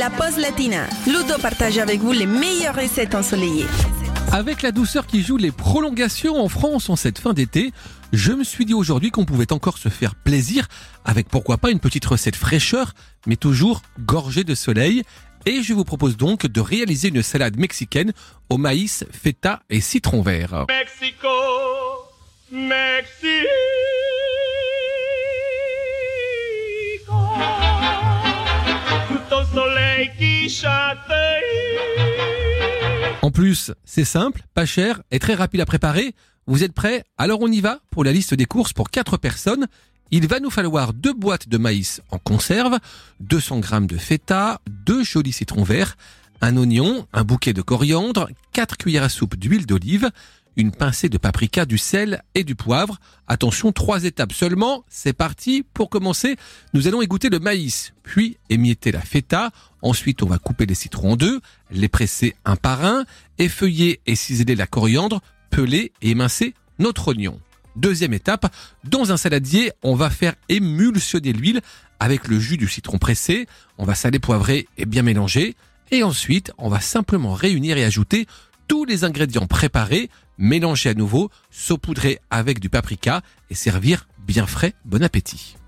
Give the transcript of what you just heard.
La pause latina. Ludo partage avec vous les meilleures recettes ensoleillées. Avec la douceur qui joue les prolongations en France en cette fin d'été, je me suis dit aujourd'hui qu'on pouvait encore se faire plaisir avec pourquoi pas une petite recette fraîcheur, mais toujours gorgée de soleil. Et je vous propose donc de réaliser une salade mexicaine au maïs, feta et citron vert. Mexico, Mexico. En plus, c'est simple, pas cher et très rapide à préparer. Vous êtes prêts? Alors on y va pour la liste des courses pour 4 personnes. Il va nous falloir deux boîtes de maïs en conserve, 200 g de feta, deux jolis citrons verts, un oignon, un bouquet de coriandre, 4 cuillères à soupe d'huile d'olive, une pincée de paprika, du sel et du poivre. Attention, trois étapes seulement. C'est parti. Pour commencer, nous allons égoutter le maïs, puis émietter la feta. Ensuite, on va couper les citrons en deux, les presser un par un, effeuiller et ciseler la coriandre, peler et émincer notre oignon. Deuxième étape, dans un saladier, on va faire émulsionner l'huile avec le jus du citron pressé. On va saler, poivrer et bien mélanger. Et ensuite, on va simplement réunir et ajouter tous les ingrédients préparés, mélanger à nouveau, saupoudrer avec du paprika et servir bien frais. Bon appétit.